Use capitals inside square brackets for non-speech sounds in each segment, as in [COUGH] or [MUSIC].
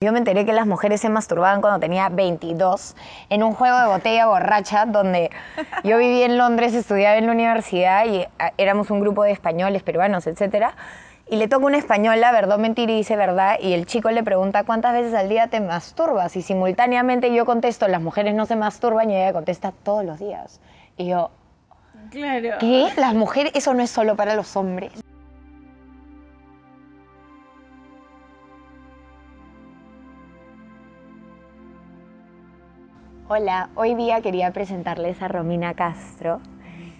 Yo me enteré que las mujeres se masturbaban cuando tenía 22 en un juego de botella borracha donde yo vivía en Londres, estudiaba en la universidad y ah, éramos un grupo de españoles, peruanos, etcétera. Y le toca una española, verdad, mentira y dice verdad, y el chico le pregunta cuántas veces al día te masturbas. Y simultáneamente yo contesto, las mujeres no se masturban, y ella contesta todos los días. Y yo, Claro. ¿qué? Las mujeres, eso no es solo para los hombres. Hola, hoy día quería presentarles a Romina Castro,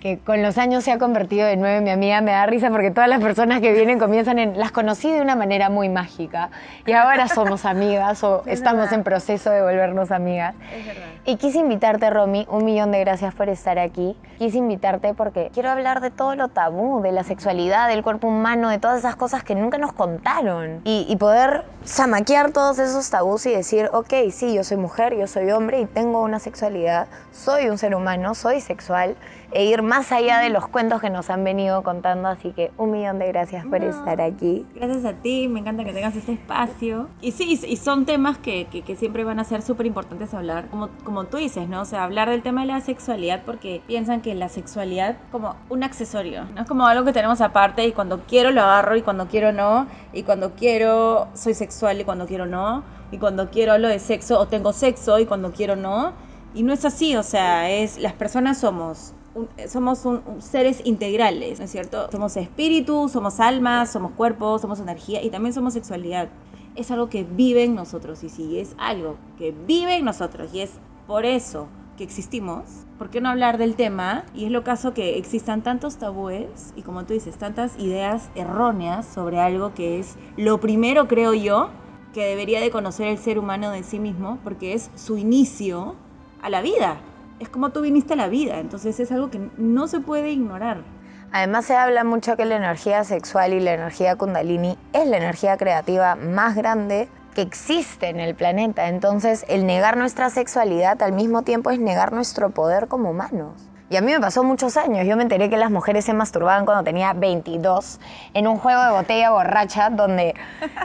que con los años se ha convertido de nuevo en mi amiga. Me da risa porque todas las personas que vienen comienzan en... Las conocí de una manera muy mágica y ahora somos amigas o [LAUGHS] Es estamos verdad. en proceso de volvernos amigas. Es verdad. Y quise invitarte, Romy, un millón de gracias por estar aquí. Quise invitarte porque quiero hablar de todo lo tabú, de la sexualidad, del cuerpo humano, de todas esas cosas que nunca nos contaron. Y, y poder zamaquear todos esos tabús y decir, ok, sí, yo soy mujer, yo soy hombre y tengo una sexualidad, soy un ser humano, soy sexual, e ir más allá de los cuentos que nos han venido contando. Así que un millón de gracias por No. estar aquí. Gracias a ti, me encanta que tengas este espacio. Y sí, y son temas que, que- que siempre van a ser súper importantes hablar. Como, como tú dices, ¿no? O sea, hablar del tema de la sexualidad porque piensan que la sexualidad como un accesorio, ¿no? Es como algo que tenemos aparte y cuando quiero lo agarro y cuando quiero no. Y cuando quiero soy sexual y cuando quiero no. Y cuando quiero hablo de sexo o tengo sexo y cuando quiero no. Y no es así, o sea, es las personas somos un- somos un- seres integrales, ¿no es cierto? Somos espíritu, somos almas, somos cuerpo, somos energía y también somos sexualidad. Es algo que vive en nosotros y si es algo que vive en nosotros y es por eso que existimos, ¿por qué no hablar del tema? Y es lo caso que existan tantos tabúes y como tú dices, tantas ideas erróneas sobre algo que es lo primero, creo yo, que debería de conocer el ser humano de sí mismo porque es su inicio a la vida. Es como tú viniste a la vida, entonces es algo que no se puede ignorar. Además se habla mucho que la energía sexual y la energía kundalini es la energía creativa más grande que existe en el planeta. Entonces el negar nuestra sexualidad al mismo tiempo es negar nuestro poder como humanos. Y a mí me pasó muchos años. Yo me enteré que las mujeres se masturbaban cuando tenía 22 en un juego de botella borracha donde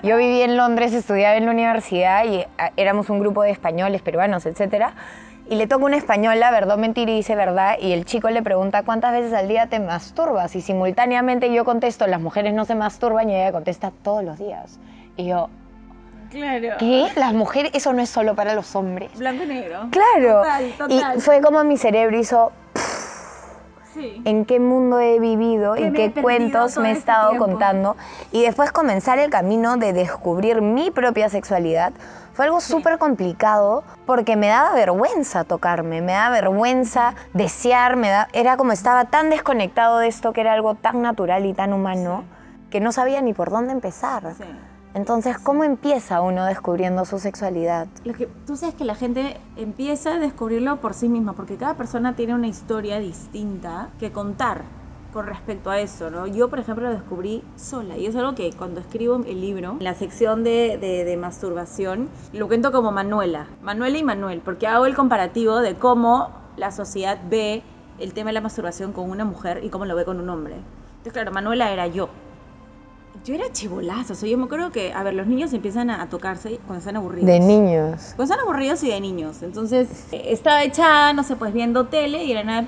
yo vivía en Londres, estudiaba en la universidad y ah, éramos un grupo de españoles, peruanos, etcétera. Y le toca una española, verdad, mentira y dice verdad. Y el chico le pregunta cuántas veces al día te masturbas. Y simultáneamente yo contesto, las mujeres no se masturban. Y ella contesta todos los días. Y yo, Claro. ¿qué? Las mujeres, eso no es solo para los hombres. Blanco y negro. Claro. Total, total. Y fue como mi cerebro hizo, Sí. en qué mundo he vivido y qué cuentos me he este estado tiempo. contando. Y después comenzar el camino de descubrir mi propia sexualidad fue algo súper complicado porque me daba vergüenza tocarme, me daba vergüenza desear, me da, era como estaba tan desconectado de esto que era algo tan natural y tan humano que no sabía ni por dónde empezar. Sí. Entonces, ¿cómo empieza uno descubriendo su sexualidad? Lo que, tú sabes que la gente empieza a descubrirlo por sí misma, porque cada persona tiene una historia distinta que contar con respecto a eso, ¿no? Yo, por ejemplo, lo descubrí sola, y es algo que cuando escribo el libro, en la sección de, de- de masturbación, lo cuento como Manuela, Manuela y Manuel, porque hago el comparativo de cómo la sociedad ve el tema de la masturbación con una mujer y cómo lo ve con un hombre. Entonces, claro, Manuela era yo. Yo era chivolazo, o sea, yo me acuerdo que, a ver, los niños empiezan a, a tocarse cuando están aburridos. De niños. Pues están aburridos y de niños. Entonces eh, estaba echada, no sé, pues viendo tele y de la nada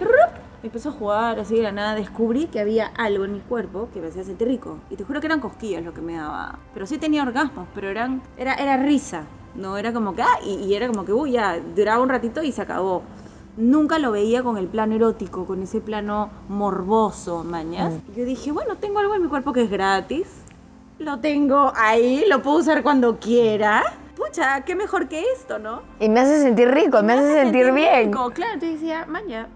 empezó a jugar así de la nada descubrí que había algo en mi cuerpo que me hacía sentir rico. Y te juro que eran cosquillas lo que me daba. Pero sí tenía orgasmos, pero eran era, era risa. No era como que, ah, y, y era como que, uy, ya, duraba un ratito y se acabó. Nunca lo veía con el plano erótico, con ese plano morboso, mañas. Y Yo dije, bueno, tengo algo en mi cuerpo que es gratis. Lo tengo ahí, lo puedo usar cuando quiera. Pucha, qué mejor que esto, ¿no? Y me hace sentir rico, me, hace sentir bien. rico. Claro, entonces decía, maña,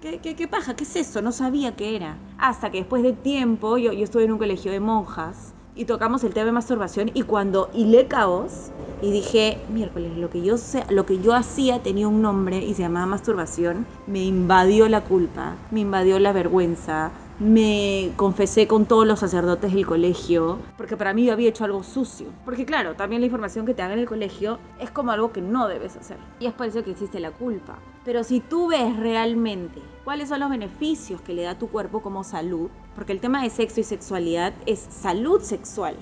¿qué, qué, qué paja? ¿Qué es eso? No sabía qué era. Hasta que después de tiempo, yo, yo estuve en un colegio de monjas y tocamos el tema de masturbación y cuando hilé caos y dije, miércoles, lo que yo sé, lo que yo hacía tenía un nombre y se llamaba masturbación, me invadió la culpa, me invadió la vergüenza, me confesé con todos los sacerdotes del colegio, porque para mí yo había hecho algo sucio. Porque claro, también la información que te dan en el colegio es como algo que no debes hacer. Y es por eso que existe la culpa. Pero si tú ves realmente cuáles son los beneficios que le da tu cuerpo como salud, porque el tema de sexo y sexualidad es salud sexual.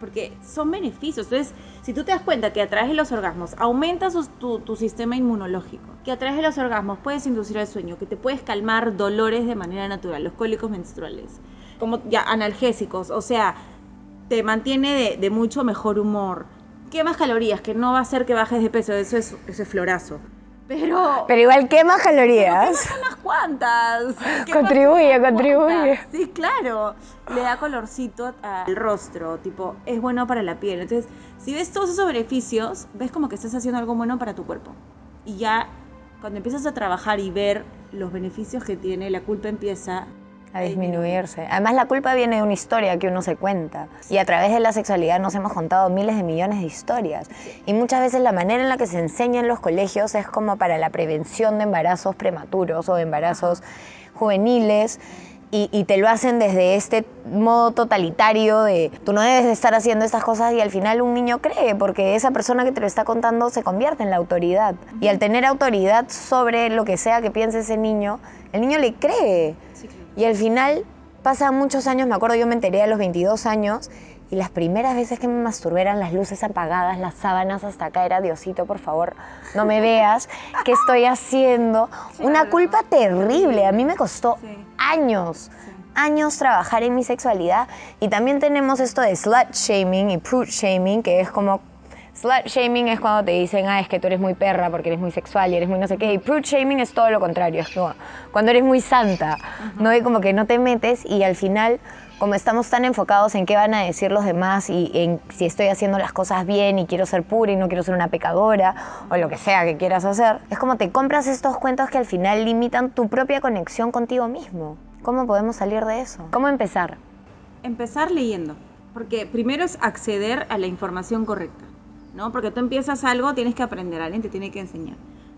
porque son beneficios. Entonces, si tú te das cuenta que a través de los orgasmos aumentas tu, tu, sistema inmunológico, que a través de los orgasmos puedes inducir el sueño, que te puedes calmar dolores de manera natural, los cólicos menstruales, como ya analgésicos, o sea, te mantiene de, de mucho mejor humor. Quemas calorías, que no va a hacer que bajes de peso, eso es, eso es florazo. Pero, pero igual quema calorías. Quema unas cuantas. Contribuye, contribuye. Sí, claro. Le da colorcito al rostro, tipo, es bueno para la piel. Entonces, si ves todos esos beneficios, ves como que estás haciendo algo bueno para tu cuerpo. Y ya cuando empiezas a trabajar y ver los beneficios que tiene, la culpa empieza a disminuirse. Además, la culpa viene de una historia que uno se cuenta. Y a través de la sexualidad nos hemos contado miles de millones de historias. Y muchas veces la manera en la que se enseña en los colegios es como para la prevención de embarazos prematuros o de embarazos juveniles. Y, te lo hacen desde este modo totalitario de tú no debes de estar haciendo estas cosas y al final un niño cree porque esa persona que te lo está contando se convierte en la autoridad. Y al tener autoridad sobre lo que sea que piense ese niño, el niño le cree. Y al final pasan muchos años, me acuerdo yo me enteré a los 22 años y las primeras veces que me masturbé eran las luces apagadas, las sábanas hasta acá, era Diosito, por favor, no me veas, ¿qué estoy haciendo? Una culpa terrible, a mí me costó años, años trabajar en mi sexualidad. Y también tenemos esto de slut shaming y prude shaming, que es como Slut shaming es cuando te dicen, ah, es que tú eres muy perra porque eres muy sexual y eres muy no sé qué. Y prude shaming es todo lo contrario, es como cuando eres muy santa, ¿no? Y como que no te metes y al final, como estamos tan enfocados en qué van a decir los demás y en si estoy haciendo las cosas bien y quiero ser pura y no quiero ser una pecadora o lo que sea que quieras hacer, es como te compras estos cuentos que al final limitan tu propia conexión contigo mismo. ¿Cómo podemos salir de eso? ¿Cómo empezar? Empezar leyendo, porque primero es acceder a la información correcta. ¿no? Porque tú empiezas algo, tienes que aprender, alguien te tiene que enseñar.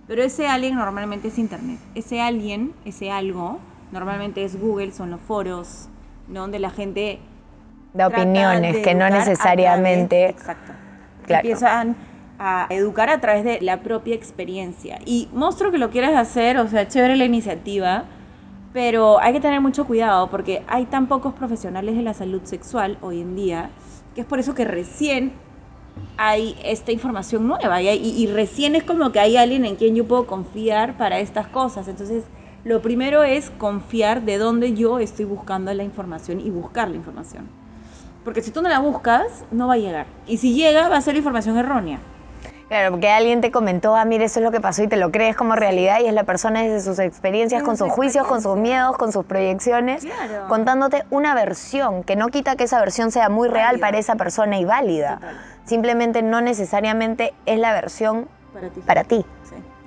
Pero ese alguien normalmente es Internet. Ese alguien, ese algo, normalmente es Google, son los foros, ¿no? Donde la gente... Da opiniones que no necesariamente... exacto. Empiezan a educar a través de la propia experiencia. Y monstruo que lo quieras hacer, o sea, chévere la iniciativa, pero hay que tener mucho cuidado porque hay tan pocos profesionales de la salud sexual hoy en día, que es por eso que recién hay esta información nueva y, recién es como que hay alguien en quien yo puedo confiar para estas cosas. Entonces, lo primero es confiar de dónde yo estoy buscando la información y buscar la información. Porque si tú no la buscas, no va a llegar. Y si llega, va a ser información errónea. Claro, porque alguien te comentó, ah, mire, eso es lo que pasó y te lo crees como realidad y es la persona desde sus experiencias, con sus juicios, con sus miedos, con sus proyecciones, contándote una versión que no quita que esa versión sea muy real para esa persona y válida. Simplemente no necesariamente es la versión para ti. Para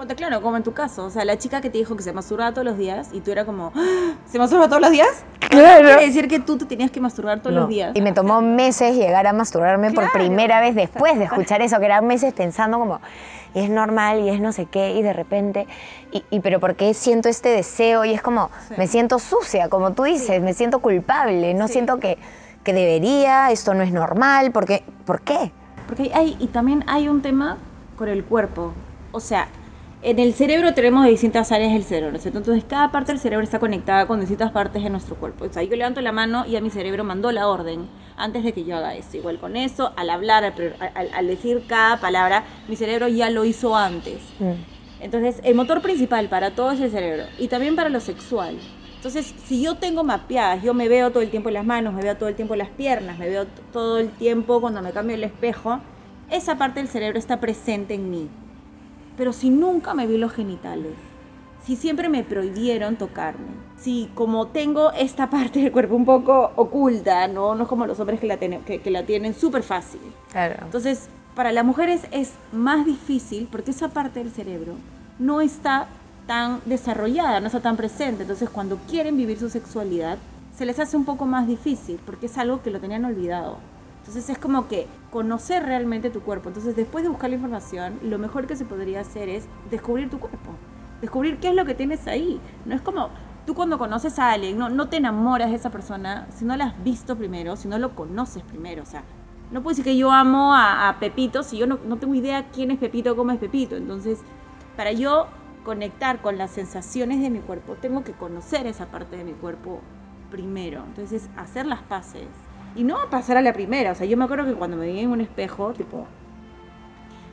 claro, como en tu caso, o sea, la chica que te dijo que se masturbaba todos los días y tú era como, ¡Ah! ¿se masturba todos los días? Claro. Quiere decir que tú te tenías que masturbar todos los días. Y me tomó meses llegar a masturbarme por primera vez después de escuchar eso, que eran meses pensando como, y es normal y es no sé qué, y de repente, y, pero ¿por qué siento este deseo? Y es como, me siento sucia, como tú dices, me siento culpable, no siento que, que debería, esto no es normal, porque, ¿por qué? Porque hay, y también hay un tema con el cuerpo, o sea, en el cerebro tenemos distintas áreas del cerebro, Entonces cada parte del cerebro está conectada con distintas partes de nuestro cuerpo. O sea, yo levanto la mano y a mi cerebro mandó la orden antes de que yo haga eso. Igual con eso, al hablar, al, decir cada palabra, mi cerebro ya lo hizo antes. Mm. Entonces, el motor principal para todo es el cerebro y también para lo sexual. Entonces, si yo tengo mapeadas, yo me veo todo el tiempo en las manos, me veo todo el tiempo en las piernas, me veo todo el tiempo cuando me cambio el espejo, esa parte del cerebro está presente en mí. Pero si nunca me vi los genitales, si siempre me prohibieron tocarme, si como tengo esta parte del cuerpo un poco oculta, no, no es como los hombres que la, tienen, que, la tienen súper fácil. Claro. Entonces, para las mujeres es más difícil porque esa parte del cerebro no está tan desarrollada, no está tan presente. Entonces, cuando quieren vivir su sexualidad, se les hace un poco más difícil porque es algo que lo tenían olvidado. Entonces es como que conocer realmente tu cuerpo. Entonces después de buscar la información, lo mejor que se podría hacer es descubrir tu cuerpo. Descubrir qué es lo que tienes ahí. No es como tú cuando conoces a alguien, no, no te enamoras de esa persona si no la has visto primero, si no lo conoces primero. O sea, no puedo decir que yo amo a, Pepito si yo no, no tengo idea quién es Pepito, cómo es Pepito. Entonces, para yo conectar con las sensaciones de mi cuerpo, tengo que conocer esa parte de mi cuerpo primero. Entonces, hacer las paces Y no va a pasar a la primera. O sea, yo me acuerdo que cuando me vi en un espejo, tipo.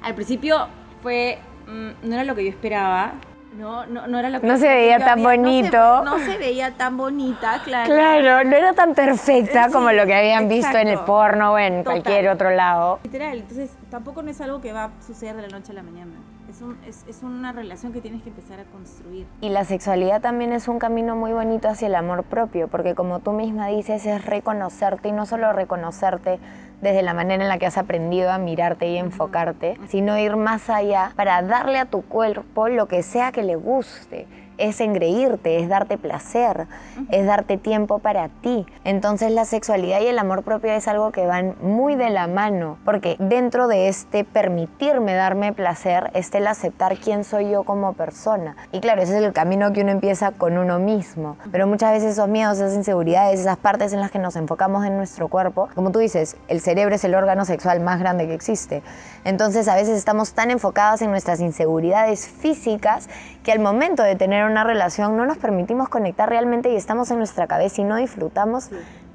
Al principio fue. mm, no era lo que yo esperaba. No, no, no era lo que No se veía había- tan no se- bonito. No se, veía tan bonita, claro. Claro, no era tan perfecta Sí, como lo que habían visto en el porno o en Total. cualquier otro lado. Literal, entonces tampoco no es algo que va a suceder de la noche a la mañana. Es, un, es, es una relación que tienes que empezar a construir. Y la sexualidad también es un camino muy bonito hacia el amor propio, porque como tú misma dices, es reconocerte y no solo reconocerte desde la manera en la que has aprendido a mirarte y enfocarte, sino ir más allá para darle a tu cuerpo lo que sea que le guste. Es engreírte, es darte placer, es darte tiempo para ti. Entonces la sexualidad y el amor propio es algo que van muy de la mano, porque dentro de este permitirme darme placer está el aceptar quién soy yo como persona. Y claro, ese es el camino que uno empieza con uno mismo. Pero muchas veces esos miedos, esas inseguridades, esas partes en las que nos enfocamos en nuestro cuerpo, como tú dices, el cerebro es el órgano sexual más grande que existe. Entonces a veces estamos tan enfocados en nuestras inseguridades físicas que al momento de tener una relación no nos permitimos conectar realmente y estamos en nuestra cabeza y no disfrutamos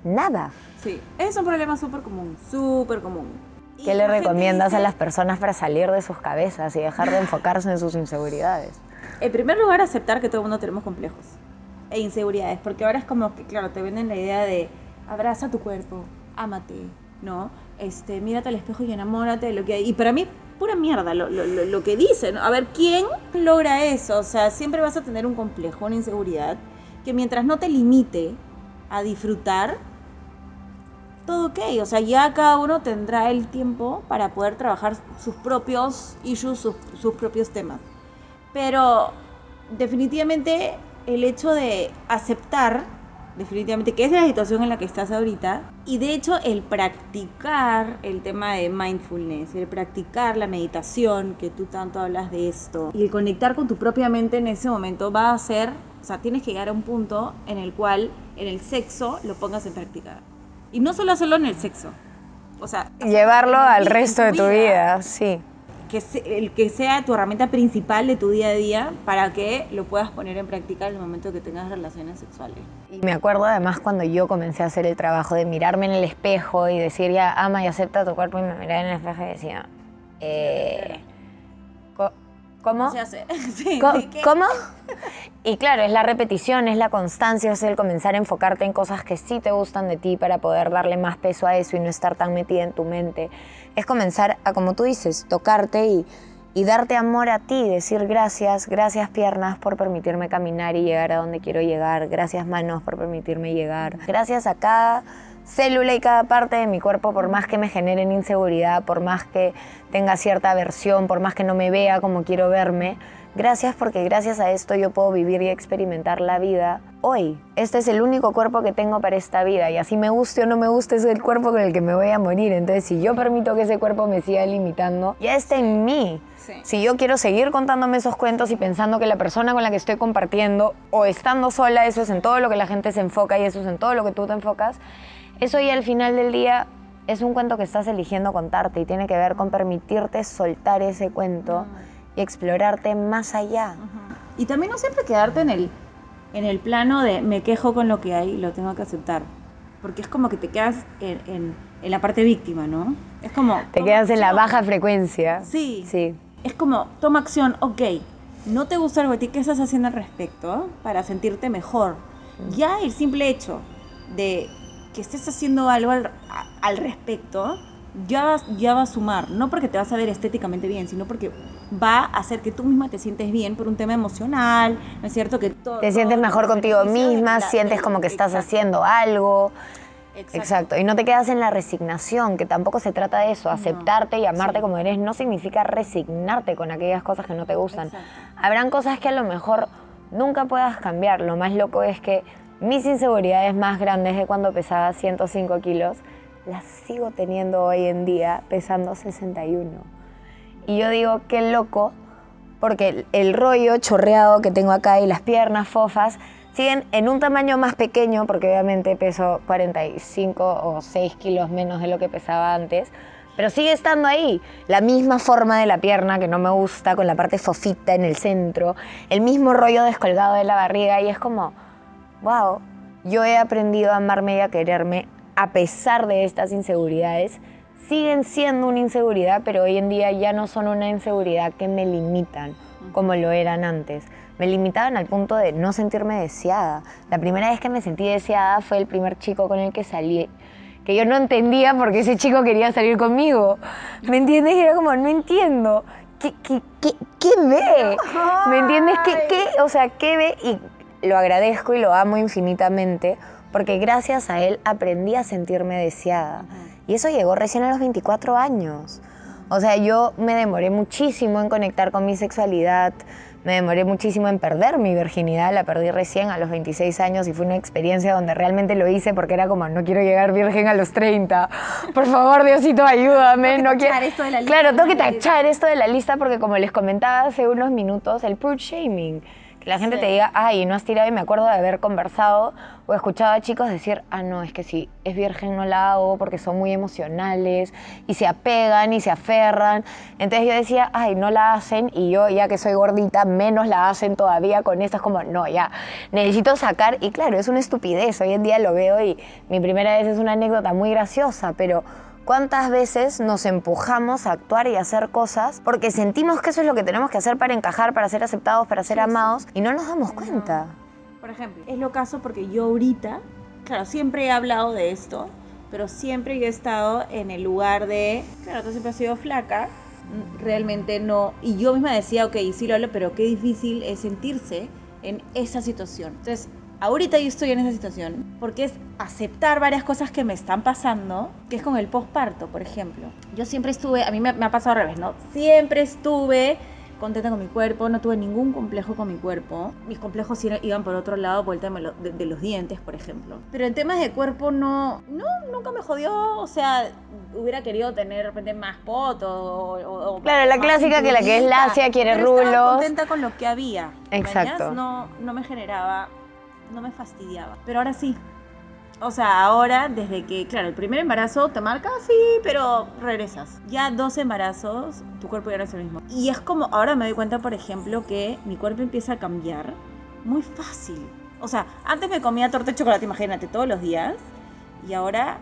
nada. Sí, es un problema súper común, súper común. ¿Qué le recomiendas a dice- las personas para salir de sus cabezas y dejar de enfocarse en sus inseguridades? En primer lugar, aceptar que todo el mundo tenemos complejos e inseguridades, porque ahora es como que, claro, te venden la idea de abraza tu cuerpo, ámate, ¿no? Este, mírate al espejo y enamórate de lo que hay. Y para mí, pura mierda lo, lo, lo- que dicen. A ver, ¿quién logra eso? O sea, siempre vas a tener un complejo, una inseguridad, que mientras no te limite a disfrutar, todo ok. O sea, ya cada uno tendrá el tiempo para poder trabajar sus propios issues, sus, sus propios temas. Pero definitivamente el hecho de aceptar, definitivamente, que es la situación en la que estás ahorita, y de hecho el practicar el tema de mindfulness, el practicar la meditación, que tú tanto hablas de esto, y el conectar con tu propia mente en ese momento va a ser, o sea, tienes que llegar a un punto en el cual en el sexo lo pongas en práctica. Y no solo hacerlo en el sexo. O sea, Llevarlo al resto de tu vida, sí. Que se- el que sea tu herramienta principal de tu día a día para que lo puedas poner en práctica en el momento que tengas relaciones sexuales. Y me acuerdo además cuando yo comencé a hacer el trabajo de mirarme en el espejo y decir ya ama y acepta tu cuerpo y me miraba en el espejo y decía, eh, ¿cómo? ¿Cómo se hace? Sí, Co- ¿de qué? ¿Cómo? Y claro, es la repetición, es la constancia, es el comenzar a enfocarte en cosas que sí te gustan de ti para poder darle más peso a eso y no estar tan metida en tu mente. Es comenzar a, como tú dices, tocarte y, y darte amor a ti, decir gracias, gracias piernas por permitirme caminar y llegar a donde quiero llegar, gracias manos por permitirme llegar, gracias a cada célula y cada parte de mi cuerpo, por más que me generen inseguridad, por más que tenga cierta aversión, por más que no me vea como quiero verme. Gracias porque gracias a esto yo puedo vivir y experimentar la vida hoy. Este es el único cuerpo que tengo para esta vida y así me guste o no me guste es el cuerpo con el que me voy a morir. Entonces si yo permito que ese cuerpo me siga limitando, ya está en mí. Sí. Si yo quiero seguir contándome esos cuentos y pensando que la persona con la que estoy compartiendo o estando sola, eso es en todo lo que la gente se enfoca y eso es en todo lo que tú te enfocas, eso ya al final del día es un cuento que estás eligiendo contarte y tiene que ver con permitirte soltar ese cuento y explorarte más allá. Y también no siempre quedarte en el, en el plano de me quejo con lo que hay y lo tengo que aceptar. Porque es como que te quedas en, en- en la parte víctima, ¿no? Es como... Te quedas en la baja frecuencia. Sí. Sí. Es como, toma acción, ok. No te gusta algo de ti, ¿qué estás haciendo al respecto para sentirte mejor? Ya el simple hecho de que estés haciendo algo al, respecto, ya, vas- ya va a sumar. No porque te vas a ver estéticamente bien, sino porque va a hacer que tú misma te sientes bien por un tema emocional, ¿no es cierto? Que todo, Te sientes mejor contigo misma, la- sientes como que estás exacto, haciendo algo. exacto. Exacto. Y no te quedas en la resignación, que tampoco se trata de eso. Aceptarte y amarte Sí. como eres no significa resignarte con aquellas cosas que no te gustan. Exacto. Habrán cosas que a lo mejor nunca puedas cambiar. Lo más loco es que mis inseguridades más grandes de cuando pesaba 105 kilos, las sigo teniendo hoy en día pesando 61. Y yo digo, qué loco, porque el, rollo chorreado que tengo acá y las piernas fofas siguen en un tamaño más pequeño, porque obviamente peso 45 o 6 kilos menos de lo que pesaba antes, pero sigue estando ahí. La misma forma de la pierna que no me gusta, con la parte fofita en el centro, el mismo rollo descolgado de la barriga, y es como, wow, yo he aprendido a amarme y a quererme a pesar de estas inseguridades, siguen siendo una inseguridad, pero hoy en día ya no son una inseguridad que me limitan como lo eran antes. Me limitaban al punto de no sentirme deseada. La primera vez que me sentí deseada fue el primer chico con el que salí, que yo no entendía por qué ese chico quería salir conmigo. ¿Me entiendes? Era como, no entiendo. ¿Qué, qué, qué, qué ve? ¿Me entiendes? ¿Qué, qué, o sea, ¿qué ve? Y lo agradezco y lo amo infinitamente porque gracias a él aprendí a sentirme deseada. Y eso llegó recién a los 24 años. O sea, yo me demoré muchísimo en conectar con mi sexualidad, me demoré muchísimo en perder mi virginidad, la perdí recién a los 26 años y fue una experiencia donde realmente lo hice porque era como, no quiero llegar virgen a los 30. Por favor, Diosito, ayúdame. Tengo que no tachar quiero... esto de la lista, Claro, tengo que tachar esto de la lista porque como les comentaba hace unos minutos, el prude shaming. La gente Sí. te diga, ay, no has tirado y me acuerdo de haber conversado o escuchado a chicos decir, ah, no, es que si es virgen no la hago porque son muy emocionales y se apegan y se aferran. Entonces yo decía, ay, no la hacen y yo ya que soy gordita, menos la hacen todavía con estas como, no, ya, necesito sacar. Y claro, es una estupidez, hoy en día lo veo y mi primera vez es una anécdota muy graciosa, pero... ¿Cuántas veces nos empujamos a actuar y a hacer cosas porque sentimos que eso es lo que tenemos que hacer para encajar, para ser aceptados, para ser Sí, sí. amados y no nos damos cuenta? Por ejemplo, es lo caso porque yo ahorita, claro, siempre he hablado de esto, pero siempre yo he estado en el lugar de, claro, tú siempre has sido flaca, realmente no, y yo misma decía, ok, sí lo hablo, pero qué difícil es sentirse en esa situación. Entonces, ahorita yo estoy en esa situación porque es aceptar varias cosas que me están pasando, que es con el posparto, por ejemplo. Yo siempre estuve, a mí me, me ha pasado al revés, ¿no? Siempre estuve contenta con mi cuerpo, no tuve ningún complejo con mi cuerpo. Mis complejos iban por otro lado, por el tema de, lo- de- de los dientes, por ejemplo. Pero en temas de cuerpo no, no, nunca me jodió, o sea, hubiera querido tener de repente más poto o, o- o Claro, la clásica que la que es lacia quiere pero estaba rulos. contenta con lo que había. Exacto. No, no me generaba, no me fastidiaba. Pero ahora sí. O sea, ahora, desde que, claro, el primer embarazo te marca, sí, pero regresas. Ya dos embarazos, tu cuerpo ya no es el mismo. Y es como, ahora me doy cuenta, por ejemplo, que mi cuerpo empieza a cambiar muy fácil. O sea, antes me comía torta de chocolate, imagínate, todos los días. Y ahora,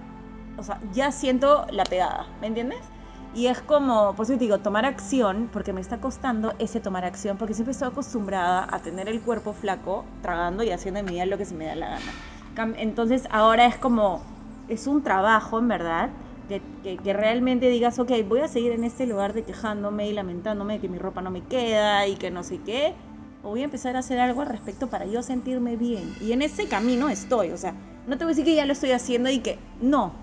o sea, ya siento la pegada, ¿me entiendes? Y es como, por eso te digo, tomar acción, porque me está costando ese tomar acción, porque siempre estoy acostumbrada a tener el cuerpo flaco, tragando y haciendo en mi vida lo que se me da la gana. Entonces ahora es como, es un trabajo en verdad, que, que, que realmente digas, ok, voy a seguir en este lugar de quejándome y lamentándome de que mi ropa no me queda y que no sé qué, o voy a empezar a hacer algo al respecto para yo sentirme bien. Y en ese camino estoy, o sea, no te voy a decir que ya lo estoy haciendo y que no.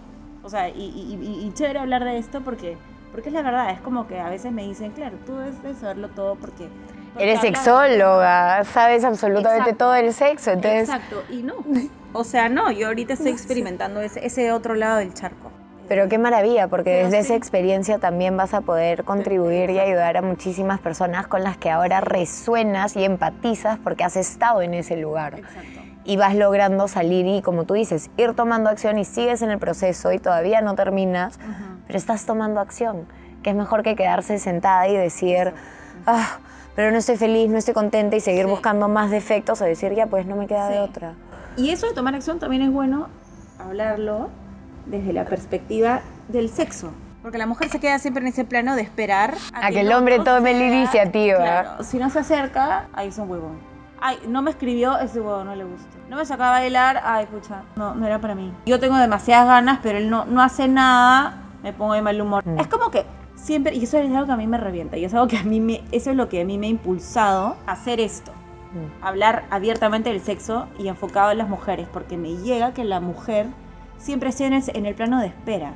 O sea, y, y, y- y chévere hablar de esto porque, porque es la verdad, es como que a veces me dicen, claro, tú debes de saberlo todo porque... porque Eres sexóloga, sabes absolutamente Exacto. todo el sexo, entonces Exacto, y no. O sea, no, yo ahorita estoy [LAUGHS] experimentando ese, ese otro lado del charco. Pero qué maravilla, porque Pero desde sí. esa experiencia también vas a poder contribuir y ayudar a muchísimas personas con las que ahora resuenas y empatizas porque has estado en ese lugar. Exacto. Y vas logrando salir y, como tú dices, ir tomando acción y sigues en el proceso y todavía no terminas, pero estás tomando acción, que es mejor que quedarse sentada y decir, ah, pero no estoy feliz, no estoy contenta y seguir Sí. buscando más defectos o decir, ya, pues no me queda de otra. Y eso de tomar acción también es bueno hablarlo desde la perspectiva del sexo. Porque la mujer se queda siempre en ese plano de esperar A que el hombre tome la iniciativa. Claro, si no se acerca, ahí es un huevón. Ay, no me escribió, ese huevón no le gusta. No me sacaba a bailar, ay, pucha, no, no era para mí. Yo tengo demasiadas ganas, pero él no, no hace nada, me pongo de mal humor. Mm. Es como que siempre, y eso es algo que a mí me revienta, y es algo que a mí me, eso es lo que a mí me ha impulsado a hacer esto Mm. hablar abiertamente del sexo y enfocado en las mujeres, porque me llega que la mujer siempre esté en el, en el plano de espera.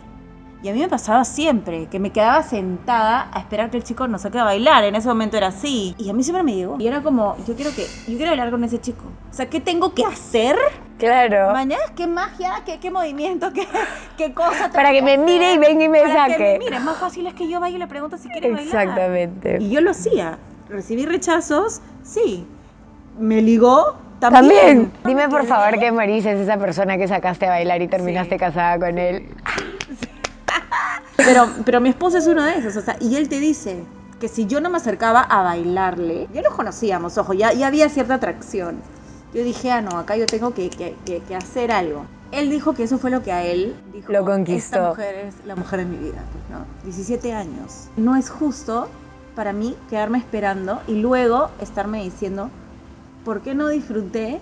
Y a mí me pasaba siempre, que me quedaba sentada a esperar que el chico nos saque a bailar. En ese momento era así. Y a mí siempre me llegó. Y era como, yo quiero que, yo quiero hablar con ese chico. O sea, ¿qué tengo que hacer? Claro. Mañana, ¿qué magia? ¿Qué, qué movimiento? ¿Qué, qué cosa? Para que me mire y venga y me Para que saque. me mire. Más fácil es que yo vaya y le pregunto si quiere bailar. Exactamente. Y yo lo hacía. Recibí rechazos, sí. Me ligó, también. También. Dime por favor que Marisa es esa persona que sacaste a bailar y terminaste Sí. casada con él. Pero, pero mi esposo es uno de esos, o sea, y él te dice que si yo no me acercaba a bailarle, ya nos conocíamos, ojo, ya, ya había cierta atracción. Yo dije, ah, no, acá yo tengo que, que- que- que hacer algo. él dijo que eso fue lo que a él dijo. Lo conquistó. Esta mujer es la mujer de mi vida, pues, ¿no? 17 años. No es justo para mí quedarme esperando y luego estarme diciendo, ¿por qué no disfruté?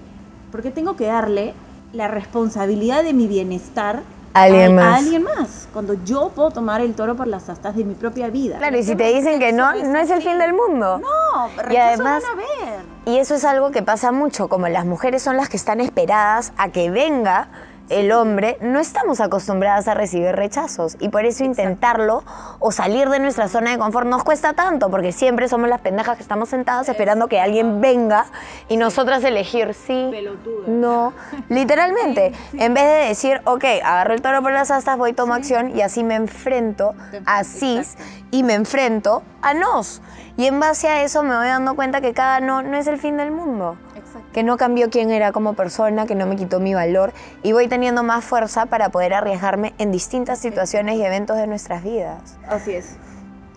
¿Por qué tengo que darle la responsabilidad de mi bienestar Alguien a, alguien más? Cuando yo puedo tomar el toro por las astas de mi propia vida. Claro, y si te dicen que no, no es el fin del mundo. No, Y además- van a ver. Y eso es algo que pasa mucho, como las mujeres son las que están esperadas a que venga el hombre, no estamos acostumbradas a recibir rechazos y por eso intentarlo o salir de nuestra zona de confort nos cuesta tanto, porque siempre somos las pendejas que estamos sentadas esperando que alguien venga y nosotras elegir sí, Pelotuda. no, [LAUGHS] literalmente, en vez de decir, ok, agarro el toro por las astas, voy, tomo acción y así me enfrento a cis Exacto. y me enfrento a nos. Y en base a eso me voy dando cuenta que cada no no es el fin del mundo. Exacto. Que no cambió quién era como persona, que no me quitó mi valor y voy teniendo más fuerza para poder arriesgarme en distintas situaciones y eventos de nuestras vidas. Así es.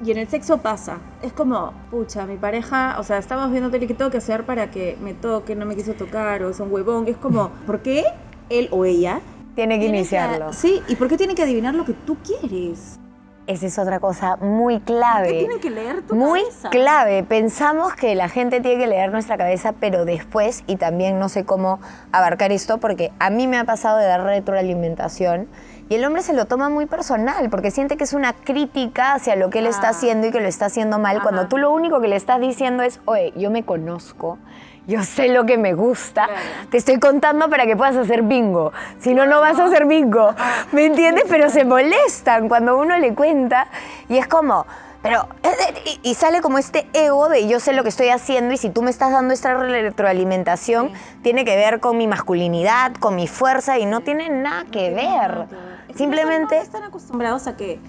Y en el sexo pasa. Es como, pucha, mi pareja, o sea, estamos viendo tele, ¿qué tengo que hacer para que me toque? No me quiso tocar, o es un huevón. Es como, ¿por qué él o ella? Tiene que iniciarlo. sí, ¿y por qué tiene que adivinar lo que tú quieres? Esa es otra cosa muy ¿Por qué clave. tiene que leer tu Muy cabeza? clave. Pensamos que la gente tiene que leer nuestra cabeza, pero después, y también no sé cómo abarcar esto, porque a mí me ha pasado de dar retroalimentación y el hombre se lo toma muy personal, porque siente que es una crítica hacia lo que él está Ah. haciendo y que lo está haciendo mal, cuando tú lo único que le estás diciendo es, oye, yo me conozco. Yo sé lo que me gusta. Claro. Te estoy contando para que puedas hacer bingo. Si no, no vas a hacer bingo. ¿Me entiendes? Pero se molestan cuando uno le cuenta y es como, pero, y, sale como este ego de yo sé lo que estoy haciendo y si tú me estás dando esta retroalimentación, tiene que ver con mi masculinidad, con mi fuerza y no tiene nada que ver. que ver. Es que Simplemente... no están acostumbrados a que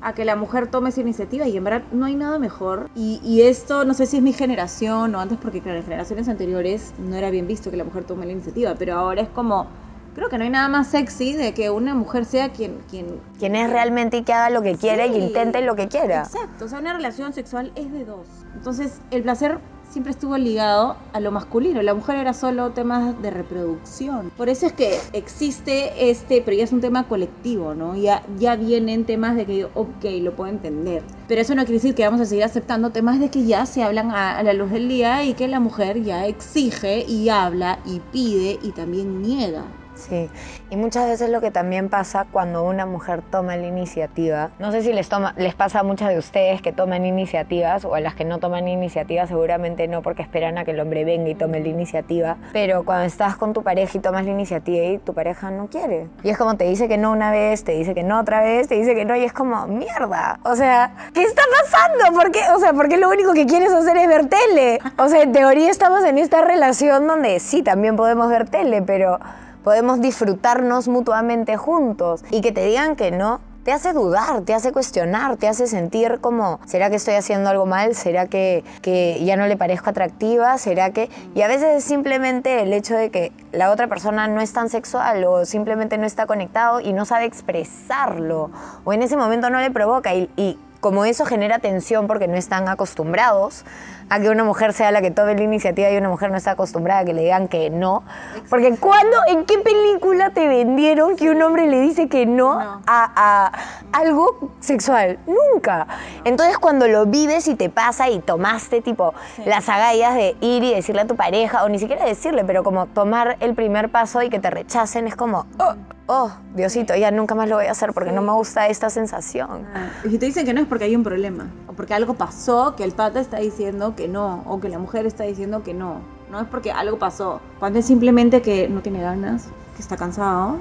a que la mujer tome esa iniciativa y en verdad no hay nada mejor. Y, y esto no sé si es mi generación o antes porque claro, en generaciones anteriores no era bien visto que la mujer tome la iniciativa, pero ahora es como, creo que no hay nada más sexy de que una mujer sea quien... quien Quien es realmente y que haga lo que quiere y Sí. intente lo que quiera. Exacto, o sea, una relación sexual es de dos. Entonces, el placer siempre estuvo ligado a lo masculino. La mujer era solo temas de reproducción. Por eso es que existe este, pero ya es un tema colectivo, ¿no? Ya, ya vienen temas de que, ok, lo puedo entender. Pero eso no quiere decir que vamos a seguir aceptando temas de que ya se hablan a, a la luz del día y que la mujer ya exige y habla y pide y también niega. Sí, y muchas veces lo que también pasa cuando una mujer toma la iniciativa, no sé si les, toma, les pasa a muchas de ustedes que toman iniciativas o a las que no toman iniciativa, seguramente no porque esperan a que el hombre venga y tome la iniciativa, pero cuando estás con tu pareja y tomas la iniciativa y tu pareja no quiere. Y es como te dice que no una vez, te dice que no otra vez, te dice que no y es como, mierda, o sea, ¿qué está pasando? ¿Por qué? O sea, ¿por qué lo único que quieres hacer es ver tele? O sea, en teoría estamos en esta relación donde sí, también podemos ver tele, pero podemos disfrutarnos mutuamente juntos y que te digan que no. Te hace dudar, te hace cuestionar, te hace sentir como, ¿será que estoy haciendo algo mal? ¿Será que, que ya no le parezco atractiva? ¿Será que...? Y a veces es simplemente el hecho de que la otra persona no es tan sexual o simplemente no está conectado y no sabe expresarlo o en ese momento no le provoca y, y como eso genera tensión porque no están acostumbrados a que una mujer sea la que tome la iniciativa y una mujer no está acostumbrada a que le digan que no. Porque ¿cuándo, en qué película te vendieron que un hombre le dice que no, No. A, a algo sexual? Nunca. Entonces cuando lo vives y te pasa y tomaste tipo Sí. las agallas de ir y decirle a tu pareja, o ni siquiera decirle, pero como tomar el primer paso y que te rechacen es como, oh, oh, Diosito, ya nunca más lo voy a hacer porque no me gusta esta sensación. Y si te dicen que no es porque hay un problema, o porque algo pasó que el pata está diciendo que no, o que la mujer está diciendo que no. No es porque algo pasó. Cuando es simplemente que no tiene ganas, que está cansado,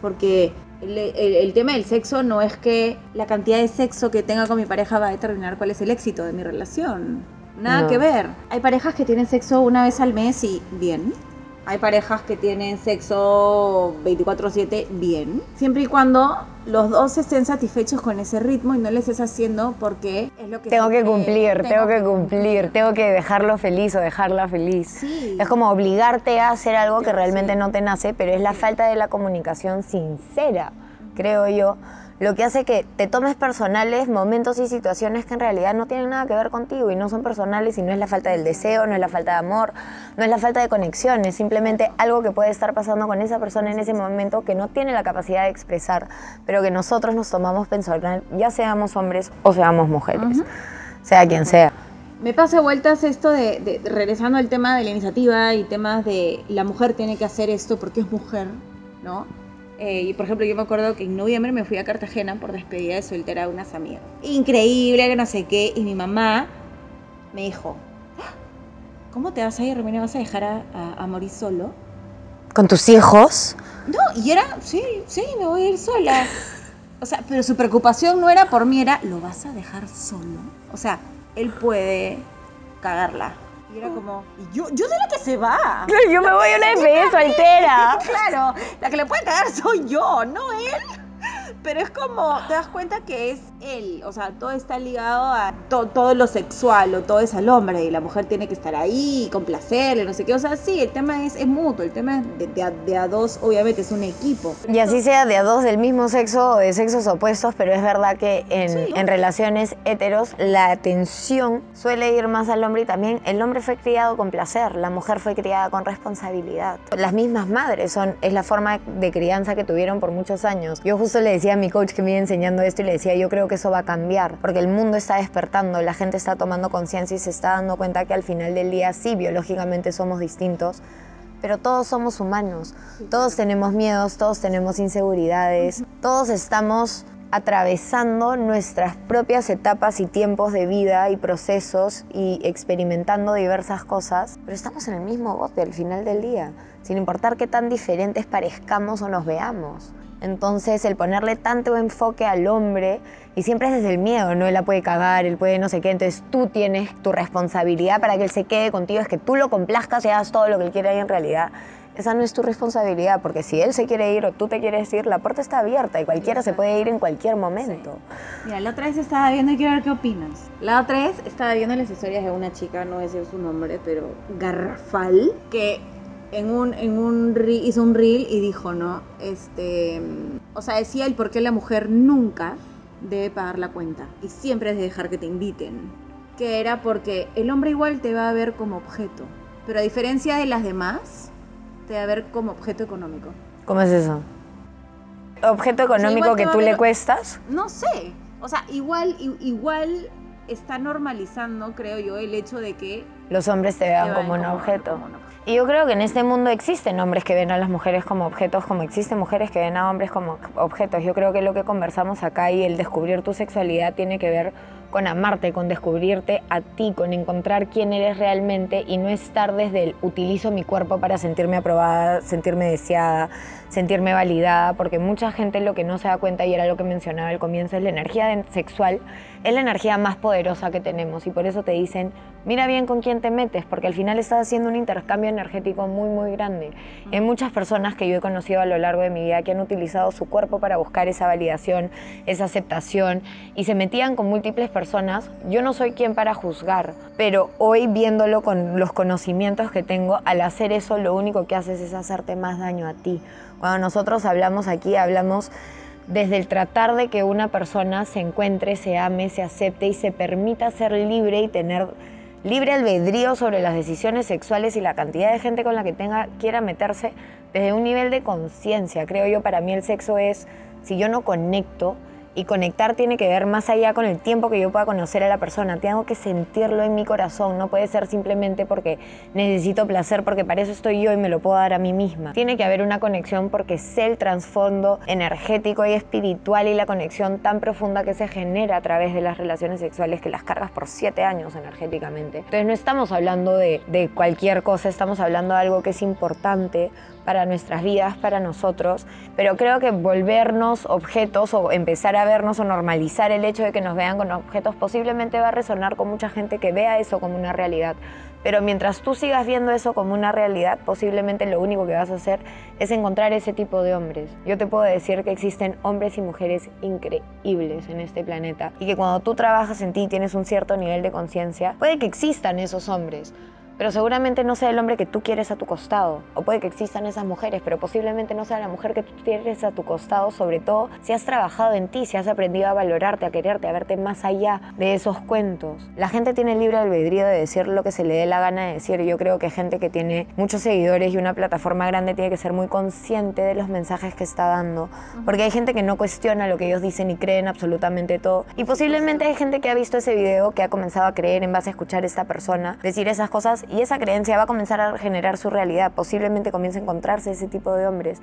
porque el, el- el tema del sexo no es que la cantidad de sexo que tenga con mi pareja va a determinar cuál es el éxito de mi relación. Nada No. que ver. Hay parejas que tienen sexo una vez al mes y bien. Hay parejas que tienen sexo 24/7 bien. Siempre y cuando los dos estén satisfechos con ese ritmo y no les estés haciendo porque es lo que... Tengo que cumplir, tengo que cumplir, tengo que dejarlo feliz o dejarla feliz. Sí. Es como obligarte a hacer algo que realmente sí. no te nace, pero es la falta de la comunicación sincera, creo yo, lo que hace que te tomes personales momentos y situaciones que en realidad no tienen nada que ver contigo y no son personales y no es la falta del deseo, no es la falta de amor, no es la falta de conexión, es simplemente algo que puede estar pasando con esa persona en ese momento que no tiene la capacidad de expresar, pero que nosotros nos tomamos personal, ya seamos hombres o seamos mujeres, sea quien sea. Me pasa vueltas esto de, regresando al tema de la iniciativa y temas de la mujer tiene que hacer esto porque es mujer, ¿no? Eh, y por ejemplo, yo me acuerdo que en noviembre me fui a Cartagena por despedida de soltera de unas amigas. Increíble, que no sé qué. Y mi mamá me dijo, ah, ¿cómo te vas a ir, ¿Me ¿Vas a dejar a, morir solo? ¿Con tus hijos? No, y era, sí, sí, me voy a ir sola. O sea, pero su preocupación no era por mí, era, ¿lo vas a dejar solo? O sea, él puede cagarla. Y era como, yo, yo soy la que se va. [LAUGHS] Yo me voy a una despedida soltera. claro, la que le puede cagar soy yo, no él. Pero es como, te das cuenta que es él, o sea, todo está ligado a todo lo sexual o todo es al hombre y la mujer tiene que estar ahí, complacerle, no sé qué. O sea, sí, el tema es, es mutuo, el tema de, de, a, dos obviamente es un equipo. Y así sea de a dos del mismo sexo o de sexos opuestos, pero es verdad que en, en relaciones heteros la atención suele ir más al hombre y también el hombre fue criado con placer, la mujer fue criada con responsabilidad. Las mismas madres son, es la forma de crianza que tuvieron por muchos años. Yo justo le decía a mi coach que me iba enseñando esto y le decía, yo creo que eso va a cambiar, porque el mundo está despertando, la gente está tomando conciencia y se está dando cuenta que al final del día sí, biológicamente somos distintos, pero todos somos humanos, todos tenemos miedos, todos tenemos inseguridades, todos estamos atravesando nuestras propias etapas y tiempos de vida y procesos y experimentando diversas cosas, pero estamos en el mismo bote al final del día, sin importar qué tan diferentes parezcamos o nos veamos. Entonces, el ponerle tanto enfoque al hombre, y siempre es desde el miedo, ¿no? Él la puede cagar, él puede no sé qué, entonces tú tienes tu responsabilidad para que él se quede contigo, es que tú lo complazcas y hagas todo lo que él quiere y en realidad esa no es tu responsabilidad, porque si él se quiere ir o tú te quieres ir, la puerta está abierta y cualquiera se puede ir en cualquier momento. Mira, la otra vez estaba viendo y quiero ver qué opinas. La otra vez estaba viendo las historias de una chica, no voy a decir su nombre, pero garrafal, que en un, en un hizo un reel y dijo, ¿no? Este, o sea, decía el por qué la mujer nunca debe pagar la cuenta y siempre es de dejar que te inviten. Que era porque el hombre igual te va a ver como objeto, pero a diferencia de las demás, te va a ver como objeto económico. ¿Cómo es eso? ¿Objeto económico que tú le cuestas? No sé. O sea, igual, igual está normalizando, creo yo, el hecho de que... Los hombres te vean como, un objeto. Y yo creo que en este mundo existen hombres que ven a las mujeres como objetos, como existen mujeres que ven a hombres como objetos. Yo creo que lo que conversamos acá y el descubrir tu sexualidad tiene que ver con amarte, con descubrirte a ti, con encontrar quién eres realmente y no estar desde el utilizo mi cuerpo para sentirme aprobada, sentirme deseada, sentirme validada, porque mucha gente lo que no se da cuenta, y era lo que mencionaba al comienzo, es la energía sexual, es la energía más poderosa que tenemos y por eso te dicen, mira bien con quién te metes, porque al final estás haciendo un intercambio energético muy, muy grande. Hay muchas personas que yo he conocido a lo largo de mi vida que han utilizado su cuerpo para buscar esa validación, esa aceptación y se metían con múltiples personas. Yo no soy quien para juzgar, pero hoy viéndolo con los conocimientos que tengo, al hacer eso lo único que haces es hacerte más daño a ti cuando nosotros hablamos aquí, hablamos desde el tratar de que una persona se encuentre, se ame, se acepte y se permita ser libre y tener libre albedrío sobre las decisiones sexuales y la cantidad de gente con la que tenga quiera meterse desde un nivel de conciencia. Creo yo, para mí el sexo es, si yo no conecto, y conectar tiene que ver más allá con el tiempo que yo pueda conocer a la persona. Tengo que sentirlo en mi corazón. No puede ser simplemente porque necesito placer, porque para eso estoy yo y me lo puedo dar a mí misma. Tiene que haber una conexión porque sé el trasfondo energético y espiritual y la conexión tan profunda que se genera a través de las relaciones sexuales que las cargas por siete años energéticamente. Entonces no estamos hablando de, de cualquier cosa, estamos hablando de algo que es importante para nuestras vidas, para nosotros, pero creo que volvernos objetos o empezar a vernos o normalizar el hecho de que nos vean con objetos posiblemente va a resonar con mucha gente que vea eso como una realidad. Pero mientras tú sigas viendo eso como una realidad, posiblemente lo único que vas a hacer es encontrar ese tipo de hombres. Yo te puedo decir que existen hombres y mujeres increíbles en este planeta y que cuando tú trabajas en ti y tienes un cierto nivel de conciencia, puede que existan esos hombres, pero seguramente no sea el hombre que tú quieres a tu costado. O puede que existan esas mujeres, pero posiblemente no sea la mujer que tú quieres a tu costado, sobre todo si has trabajado en ti, si has aprendido a valorarte, a quererte, a verte más allá de esos cuentos. La gente tiene el libre albedrío de decir lo que se le dé la gana de decir. Yo creo que gente que tiene muchos seguidores y una plataforma grande tiene que ser muy consciente de los mensajes que está dando, porque hay gente que no cuestiona lo que ellos dicen y creen absolutamente todo. Y posiblemente hay gente que ha visto ese video, que ha comenzado a creer en base a escuchar a esta persona decir esas cosas y esa creencia va a comenzar a generar su realidad. Posiblemente comience a encontrarse ese tipo de hombres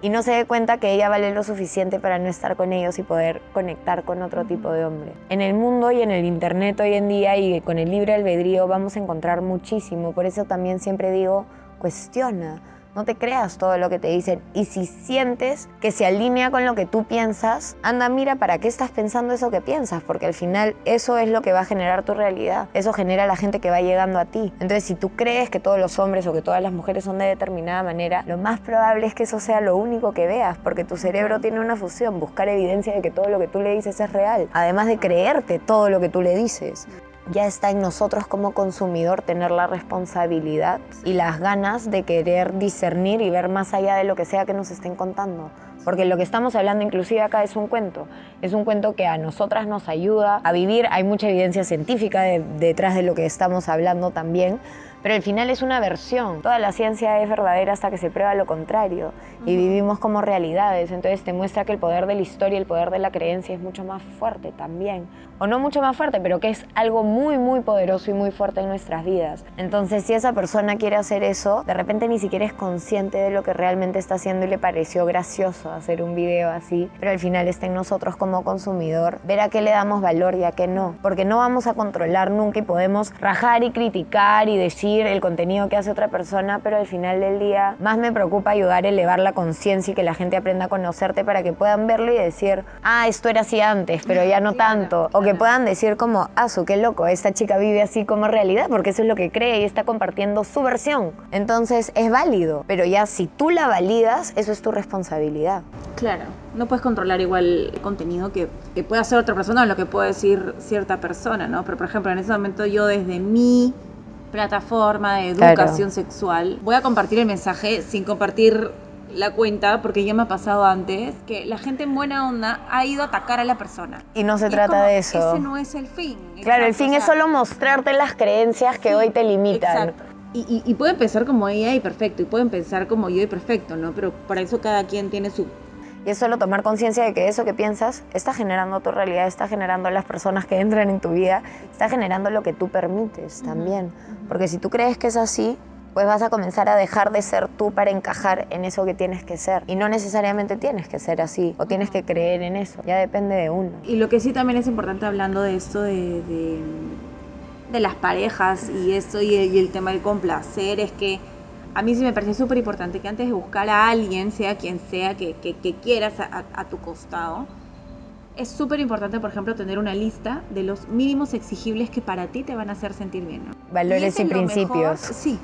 y no se dé cuenta que ella vale lo suficiente para no estar con ellos y poder conectar con otro tipo de hombre. En el mundo y en el internet hoy en día y con el libre albedrío vamos a encontrar muchísimo. Por eso también siempre digo, cuestiona no te creas todo lo que te dicen. Y si sientes que se alinea con lo que tú piensas, anda, mira para qué estás pensando eso que piensas, porque al final eso es lo que va a generar tu realidad. Eso genera la gente que va llegando a ti. Entonces, si tú crees que todos los hombres o que todas las mujeres son de determinada manera, lo más probable es que eso sea lo único que veas, porque tu cerebro tiene una fusión, buscar evidencia de que todo lo que tú le dices es real, además de creerte todo lo que tú le dices ya está en nosotros como consumidor tener la responsabilidad y las ganas de querer discernir y ver más allá de lo que sea que nos estén contando. Porque lo que estamos hablando inclusive acá es un cuento. Es un cuento que a nosotras nos ayuda a vivir. Hay mucha evidencia científica detrás de lo que estamos hablando también pero al final es una versión. Toda la ciencia es verdadera hasta que se prueba lo contrario y vivimos como realidades. Entonces te muestra que el poder de la historia, el poder de la creencia es mucho más fuerte también. O no mucho más fuerte, pero que es algo muy, muy poderoso y muy fuerte en nuestras vidas. Entonces si esa persona quiere hacer eso, de repente ni siquiera es consciente de lo que realmente está haciendo y le pareció gracioso hacer un video así, pero al final está en nosotros como consumidor ver a qué le damos valor y a qué no. Porque no vamos a controlar nunca y podemos rajar y criticar y decir el contenido que hace otra persona, pero al final del día más me preocupa ayudar a elevar la conciencia y que la gente aprenda a conocerte para que puedan verlo y decir, ah, esto era así antes, pero ya no tanto. O que puedan decir como, ah, su qué loco, esta chica vive así como realidad, porque eso es lo que cree y está compartiendo su versión. Entonces es válido, pero ya si tú la validas, eso es tu responsabilidad. Claro, no puedes controlar igual el contenido que, que puede hacer otra persona o lo que puede decir cierta persona, ¿no? Pero por ejemplo, en ese momento yo desde mi plataforma de educación sexual, voy a compartir el mensaje sin compartir la cuenta, porque ya me ha pasado antes, que la gente en buena onda ha ido a atacar a la persona. Y no se trata de eso. Ese no es el fin. Claro, el fin es solo mostrarte las creencias que hoy te limitan. Exacto. Y, y, pueden pensar como ella y perfecto, y pueden pensar como yo y perfecto, ¿no? Pero para eso cada quien tiene su y es solo tomar conciencia de que eso que piensas está generando tu realidad, está generando las personas que entran en tu vida, está generando lo que tú permites también. Porque si tú crees que es así, pues vas a comenzar a dejar de ser tú para encajar en eso que tienes que ser. Y no necesariamente tienes que ser así o tienes que creer en eso, ya depende de uno. Y lo que sí también es importante hablando de esto de, de, las parejas y esto y y el tema del complacer es que a mí sí me parece súper importante que antes de buscar a alguien, sea quien sea que, quieras a, tu costado, es súper importante, por ejemplo, tener una lista de los mínimos exigibles que para ti te van a hacer sentir bien. Valores y, principios. sí.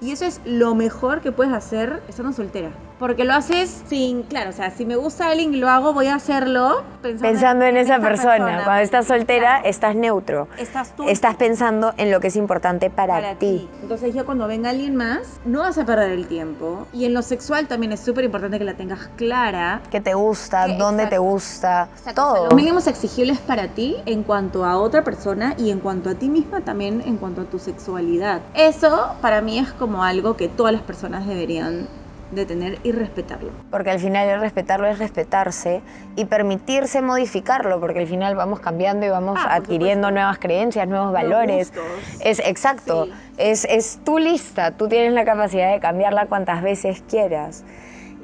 Y eso es lo mejor que puedes hacer estando soltera. Porque lo haces sin, claro, o sea, si me gusta alguien y lo hago, voy a hacerlo pensando, en, esa, persona. Cuando estás soltera, estás neutro. Estás tú. Estás pensando en lo que es importante para, ti. Entonces ya cuando venga alguien más, no vas a perder el tiempo. Y en lo sexual también es súper importante que la tengas clara. ¿Qué te gusta? ¿Dónde te gusta? todo. los mínimos exigibles para ti en cuanto a otra persona y en cuanto a ti misma también en cuanto a tu sexualidad. Eso para mí es como algo que todas las personas deberían de tener y respetarlo. Porque al final el respetarlo es respetarse y permitirse modificarlo, porque al final vamos cambiando y vamos ah, adquiriendo nuevas creencias, nuevos valores. Es exacto, es, es tu lista, tú tienes la capacidad de cambiarla cuantas veces quieras.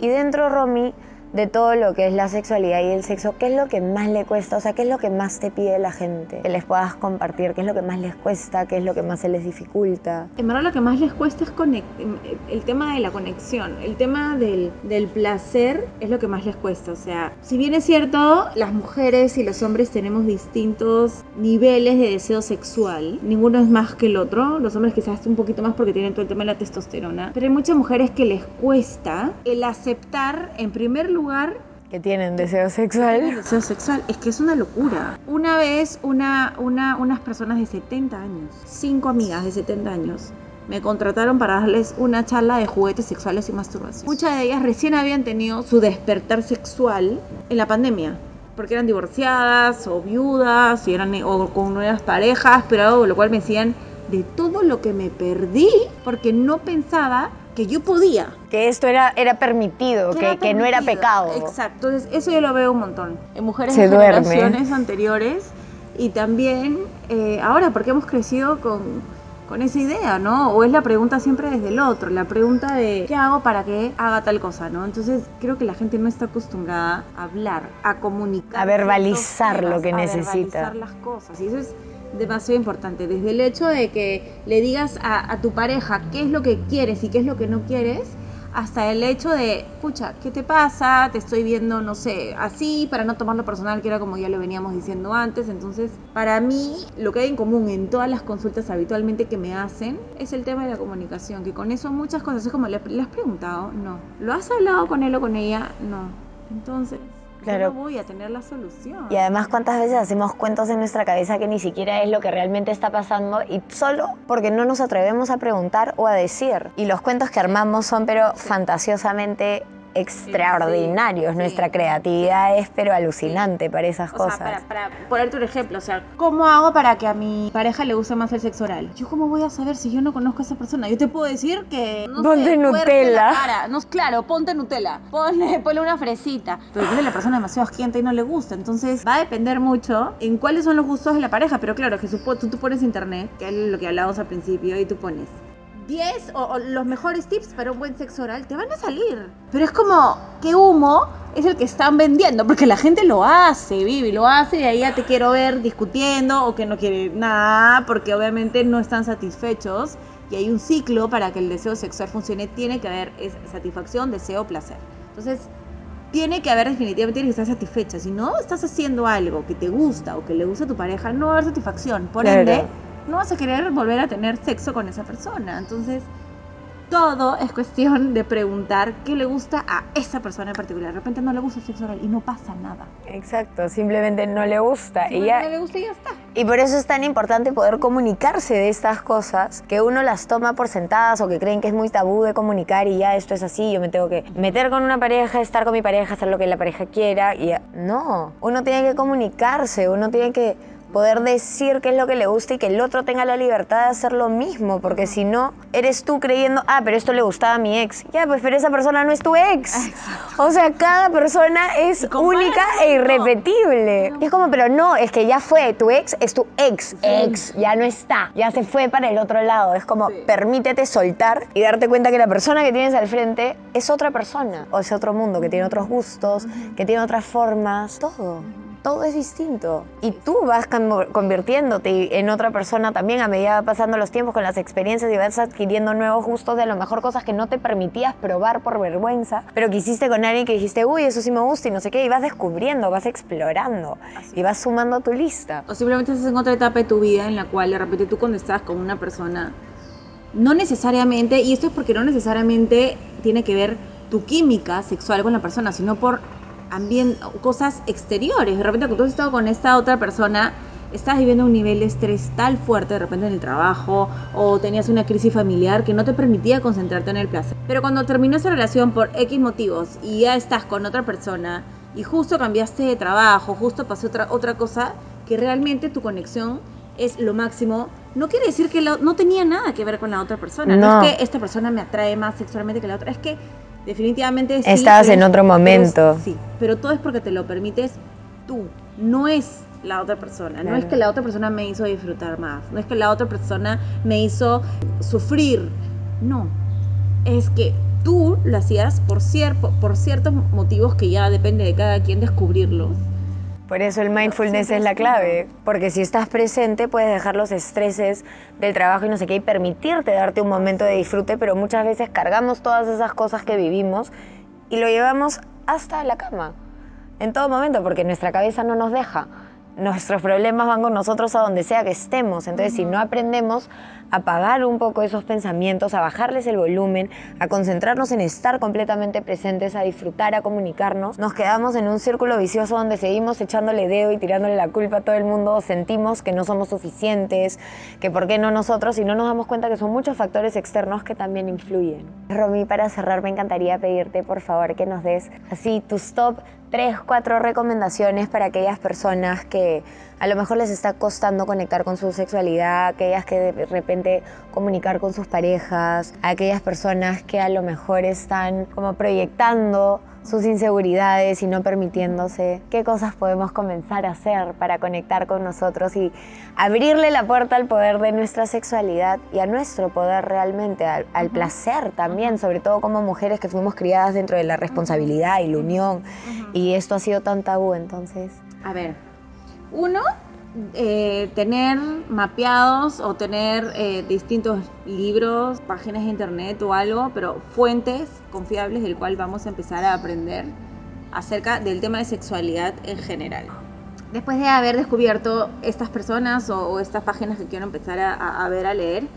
Y dentro, Romy, de todo lo que es la sexualidad y el sexo, ¿qué es lo que más le cuesta? O sea, ¿qué es lo que más te pide la gente? Que les puedas compartir, ¿qué es lo que más les cuesta? ¿Qué es lo que más se les dificulta? En verdad lo que más les cuesta es el tema de la conexión, el tema del, del placer es lo que más les cuesta. O sea, si bien es cierto, las mujeres y los hombres tenemos distintos niveles de deseo sexual, ninguno es más que el otro, los hombres quizás un poquito más porque tienen todo el tema de la testosterona, pero hay muchas mujeres que les cuesta el aceptar en primer lugar que tienen deseo sexual. deseo sexual, es que es una locura. Una vez una, una, unas personas de 70 años, cinco amigas de 70 años, me contrataron para darles una charla de juguetes sexuales y masturbación. Muchas de ellas recién habían tenido su despertar sexual en la pandemia porque eran divorciadas o viudas y eran, o con nuevas parejas, pero lo cual me decían de todo lo que me perdí porque no pensaba que yo podía. Que esto era, era permitido, que, no era pecado. Exacto, entonces eso yo lo veo un montón. En mujeres de generaciones anteriores y también eh, ahora porque hemos crecido con, con esa idea, ¿no? O es la pregunta siempre desde el otro, la pregunta de ¿qué hago para que haga tal cosa, ¿no? Entonces creo que la gente no está acostumbrada a hablar, a comunicar. A verbalizar lo que necesita. A verbalizar las cosas. Y eso es demasiado importante. Desde el hecho de que le digas a, tu pareja qué es lo que quieres y qué es lo que no quieres, hasta el hecho de, escucha, ¿qué te pasa? Te estoy viendo, no sé, así, para no tomarlo personal, que era como ya lo veníamos diciendo antes. Entonces, para mí, lo que hay en común en todas las consultas habitualmente que me hacen es el tema de la comunicación, que con eso muchas cosas, es como, ¿le, has preguntado? No. ¿Lo has hablado con él o con ella? No. Entonces, Claro. No voy a tener la solución. Y además, ¿cuántas veces hacemos cuentos en nuestra cabeza que ni siquiera es lo que realmente está pasando y solo porque no nos atrevemos a preguntar o a decir? Y los cuentos que armamos son, pero fantasiosamente extraordinarios. Nuestra creatividad es pero alucinante para esas cosas. para, para, ponerte un ejemplo, o sea, ¿cómo hago para que a mi pareja le guste más el sexo oral? ¿Yo cómo voy a saber si yo no conozco a esa persona? Yo te puedo decir que... No ponte Nutella. No, claro, ponte Nutella. Ponle, ponle una fresita. Pero la persona demasiado asquienta y no le gusta. Entonces va a depender mucho en cuáles son los gustos de la pareja. Pero claro, que tú, tú pones internet, que es lo que hablábamos al principio, y tú pones 10 o, los mejores tips para un buen sexo oral, te van a salir. Pero es como, ¿qué humo es el que están vendiendo? Porque la gente lo hace, Vivi, lo hace y ahí ya te quiero ver discutiendo o que no quiere nada, porque obviamente no están satisfechos. Y hay un ciclo para que el deseo sexual funcione, tiene que haber satisfacción, deseo, placer. Entonces, tiene que haber definitivamente tiene que estar satisfecha. Si no estás haciendo algo que te gusta o que le gusta a tu pareja, no va a haber satisfacción. Por ende, no vas a querer volver a tener sexo con esa persona. Entonces, todo es cuestión de preguntar qué le gusta a esa persona en particular. De repente no le gusta el sexo oral y no pasa nada. Exacto, simplemente no le gusta. y ya, no le gusta y ya está. Y por eso es tan importante poder comunicarse de estas cosas, que uno las toma por sentadas o que creen que es muy tabú de comunicar y ya esto es así, yo me tengo que meter con una pareja, estar con mi pareja, hacer lo que la pareja quiera. Y no, uno tiene que comunicarse, uno tiene que poder decir qué es lo que le gusta y que el otro tenga la libertad de hacer lo mismo, porque si no, eres tú creyendo, ah, pero esto le gustaba a mi ex. Ya, pues, pero esa persona no es tu ex. O sea, cada persona es única e irrepetible. es como, pero no, es que ya fue, tu ex es tu ex, ex, ya no está, ya se fue para el otro lado. Es como, permítete soltar y darte cuenta que la persona que tienes al frente es otra persona, o es otro mundo, que tiene otros gustos, que tiene otras formas, todo todo es distinto. Y tú vas convirtiéndote en otra persona también a medida que pasando los tiempos con las experiencias y vas adquiriendo nuevos gustos de a lo mejor cosas que no te permitías probar por vergüenza, pero que hiciste con alguien que dijiste, uy, eso sí me gusta y no sé qué, y vas descubriendo, vas explorando y vas sumando a tu lista. O simplemente estás en otra etapa de tu vida en la cual de repente tú cuando estás con una persona, no necesariamente, y esto es porque no necesariamente tiene que ver tu química sexual con la persona, sino por cosas exteriores. De repente, cuando tú has estado con esta otra persona, estás viviendo un nivel de estrés tal fuerte de repente en el trabajo o tenías una crisis familiar que no te permitía concentrarte en el placer. Pero cuando terminó esa relación por X motivos y ya estás con otra persona y justo cambiaste de trabajo, justo pasó otra, otra cosa, que realmente tu conexión es lo máximo, no quiere decir que no tenía nada que ver con la otra persona. no es que esta persona me atrae más sexualmente que la otra, es que Definitivamente sí. Estabas en otro momento. sí, pero todo es porque te lo permites tú, no es la otra persona. No es que la otra persona me hizo disfrutar más, no es que la otra persona me hizo sufrir. No, es que tú lo hacías por, por ciertos motivos que ya depende de cada quien descubrirlos por eso el mindfulness es la clave, porque si estás presente puedes dejar los estreses del trabajo y no sé qué y permitirte darte un momento de disfrute, pero muchas veces cargamos todas esas cosas que vivimos y lo llevamos hasta la cama, en todo momento, porque nuestra cabeza no nos deja. nuestros problemas van con nosotros a donde sea que estemos. Entonces, si no aprendemos apagar un poco esos pensamientos, a bajarles el volumen, a concentrarnos en estar completamente presentes, a disfrutar, a comunicarnos. Nos quedamos en un círculo vicioso donde seguimos echándole dedo y tirándole la culpa a todo el mundo, sentimos que no somos suficientes, que por qué no nosotros y no nos damos cuenta que son muchos factores externos que también influyen. Romy, para cerrar me encantaría pedirte por favor que nos des así tus top tres, cuatro recomendaciones para aquellas personas que a lo mejor les está costando conectar con su sexualidad, aquellas que de repente comunicar con sus parejas, aquellas personas que a lo mejor están como proyectando sus inseguridades y no permitiéndose, qué cosas podemos comenzar a hacer para conectar con nosotros y abrirle la puerta al poder de nuestra sexualidad y a nuestro poder realmente, al, placer también, sobre todo como mujeres que fuimos criadas dentro de la responsabilidad y la unión y esto ha sido tan tabú entonces. A ver, uno, eh, tener mapeados o tener eh, distintos libros, páginas de internet o algo, pero fuentes confiables del cual vamos a empezar a aprender acerca del tema de sexualidad en general. Después de haber descubierto estas personas o, estas páginas que quiero empezar a, ver, a leer,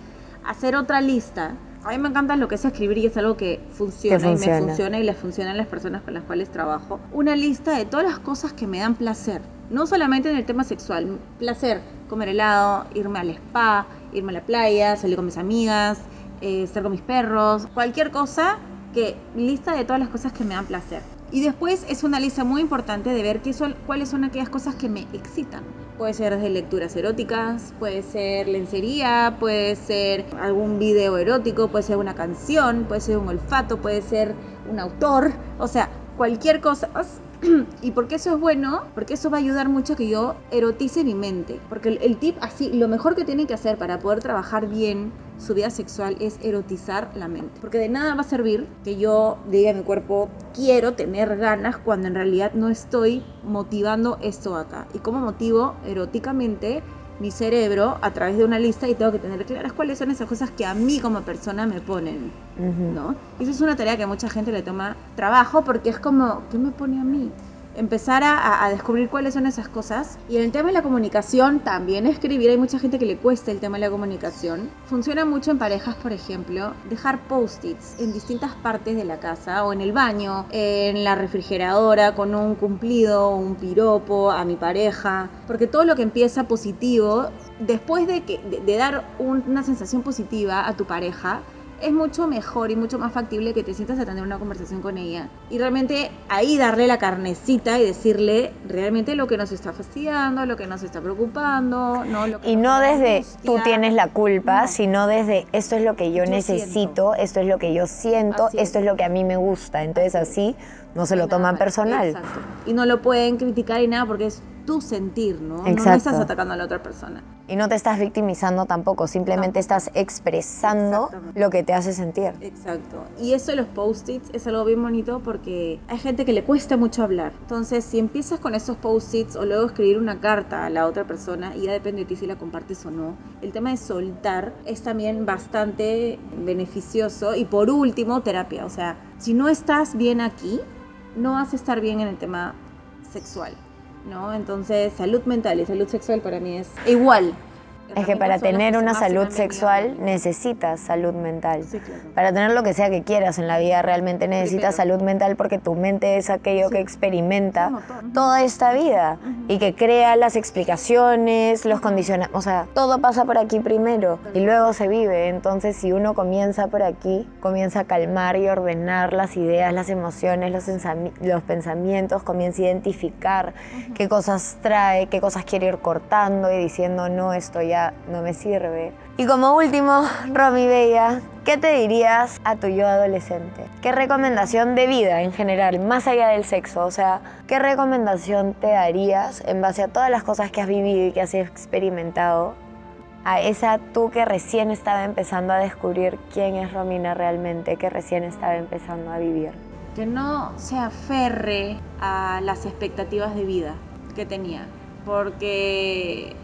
hacer otra lista a mí me encanta lo que es escribir y es algo que funciona, y me funciona y les funciona a las personas con las cuales trabajo. Una lista de todas las cosas que me dan placer. No solamente en el tema sexual. Placer, comer helado, irme al spa, irme a la playa, salir con mis amigas, eh, estar con mis perros. Cualquier cosa que lista de todas las cosas que me dan placer. Y después es una lista muy importante de ver qué son, cuáles son aquellas cosas que me excitan. Puede ser desde lecturas eróticas, puede ser lencería, puede ser algún video erótico, puede ser una canción, puede ser un olfato, puede ser un autor, o sea, cualquier cosa [CLEARS THROAT] ¿Y por qué eso es bueno? Porque eso va a ayudar mucho a que yo erotice mi mente. Porque el, tip así, lo mejor que tiene que hacer para poder trabajar bien su vida sexual es erotizar la mente. Porque de nada va a servir que yo diga a mi cuerpo, quiero tener ganas cuando en realidad no estoy motivando esto acá. ¿Y cómo motivo eróticamente? Mi cerebro a través de una lista y tengo que tener claras cuáles son esas cosas que a mí como persona me ponen, ¿no? Y eso es una tarea que a mucha gente le toma trabajo porque es como, ¿qué me pone a mí? Empezar a, descubrir cuáles son esas cosas. Y en el tema de la comunicación, también escribir, hay mucha gente que le cuesta el tema de la comunicación. Funciona mucho en parejas, por ejemplo, dejar post-its en distintas partes de la casa o en el baño, en la refrigeradora con un cumplido, un piropo a mi pareja, porque todo lo que empieza positivo, después de, que, de, dar una sensación positiva a tu pareja, es mucho mejor y mucho más factible que te sientas a tener una conversación con ella. Y realmente ahí darle la carnecita y decirle realmente lo que nos está fastidiando, lo que nos está preocupando. ¿no? y no desde tú tienes la culpa, sino desde esto es lo que yo, necesito, esto es lo que yo siento, esto es lo que a mí me gusta. Entonces así no se lo toman personal. Exacto. Y no lo pueden criticar y nada porque es tu sentir, ¿no? Exacto. No estás atacando a la otra persona. Y no te estás victimizando tampoco, simplemente estás expresando lo que te hace sentir. Exacto. Y eso de los post-its es algo bien bonito porque hay gente que le cuesta mucho hablar. Entonces, si empiezas con esos post-its o luego escribir una carta a la otra persona, y ya depende de ti si la compartes o no, el tema de soltar es también bastante beneficioso. Y por último, terapia. O sea, si no estás bien aquí, no vas a estar bien en el tema sexual, ¿no? Entonces, salud mental y salud sexual para mí es igual. Es que para tener una salud sexual necesitas salud mental. Para tener lo que sea que quieras en la vida realmente necesitas salud mental porque tu mente es aquello que experimenta toda esta vida y que crea las explicaciones, los condicionamientos, o sea, todo pasa por aquí primero y luego se vive. Entonces, si uno comienza por aquí, comienza a calmar y ordenar las ideas, las emociones, los, los pensamientos, comienza a identificar qué cosas trae, qué cosas quiere ir cortando y diciendo, no, esto ya no me sirve. Y como último, [LAUGHS] Romy Bella, ¿qué te dirías a tu yo adolescente? ¿Qué recomendación de vida en general, más allá del sexo? O sea, ¿qué recomendación te darías en base a todas las cosas que has vivido y que has experimentado a esa tú que recién estaba empezando a descubrir quién es Romina realmente, que recién estaba empezando a vivir? Que no se aferre a las expectativas de vida que tenía porque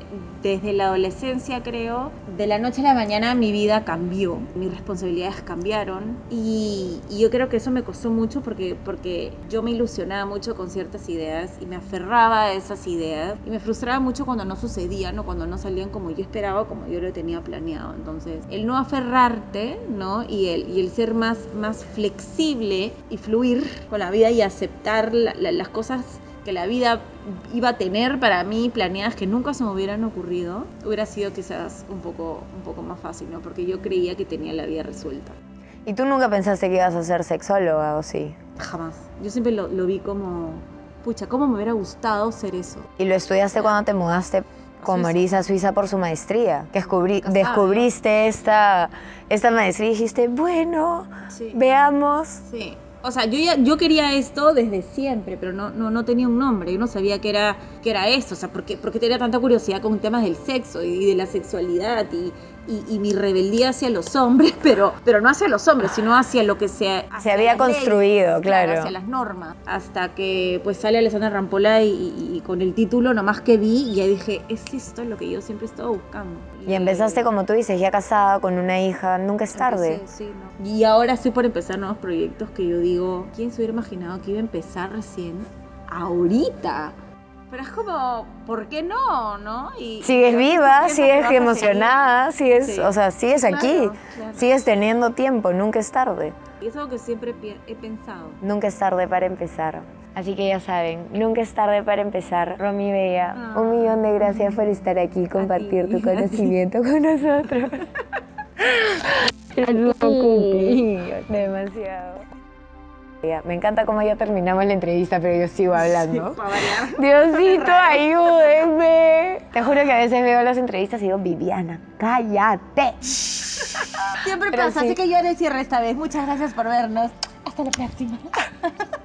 desde la adolescencia creo, de la noche a la mañana mi vida cambió, mis responsabilidades cambiaron y, yo creo que eso me costó mucho porque, porque yo me ilusionaba mucho con ciertas ideas y me aferraba a esas ideas y me frustraba mucho cuando no sucedían o cuando no salían como yo esperaba, como yo lo tenía planeado. Entonces, el no aferrarte, ¿no? Y el, y el ser más, más flexible y fluir con la vida y aceptar las cosas que la vida iba a tener para mí planeadas que nunca se me hubieran ocurrido, hubiera sido quizás un poco, un poco más fácil, ¿no? Porque yo creía que tenía la vida resuelta. ¿Y tú nunca pensaste que ibas a ser sexóloga o sí? Jamás. Yo siempre lo, vi como, pucha, ¿cómo me hubiera gustado ser eso? ¿Y lo estudiaste cuando te mudaste con Marisa Suiza por su maestría, que descubriste esta, esta maestría y dijiste, bueno, veamos. Sí, o sea, yo ya, yo quería esto desde siempre, pero no, no, no tenía un nombre, yo no sabía qué era, qué era esto, o sea, ¿por qué, tenía tanta curiosidad con temas del sexo y de la sexualidad y, y, mi rebeldía hacia los hombres, [LAUGHS] pero, pero no hacia los hombres, sino hacia lo que se, se había construido, claro. Hacia las normas. Hasta que pues sale Alessandra Rampola y, con el título nomás que vi, y ya dije, es esto lo que yo siempre estaba buscando. Y, empezaste, como tú dices, ya casada con una hija, nunca es tarde. sí, no. Y ahora estoy por empezar nuevos proyectos que yo digo, ¿quién se hubiera imaginado que iba a empezar recién? Ahorita. Pero es como, ¿por qué no? ¿no? Y, sigues viva, sigues emocionada, sigues, o sea, sigues aquí, sigues teniendo tiempo, nunca es tarde. Y es algo que siempre he pensado. Nunca es tarde para empezar. Así que ya saben, nunca es tarde para empezar. Romy Bella, un ah. millón de gracias por estar aquí y compartir tu conocimiento con nosotros. Demasiado. Me encanta cómo ya terminamos la entrevista, pero yo sigo hablando. [LAUGHS] Diosito, ayúdenme. Te juro que a veces veo las entrevistas y digo, Viviana, cállate. Siempre pasa, así que yo haré cierre esta vez. Muchas gracias por vernos. Hasta la próxima. [LAUGHS]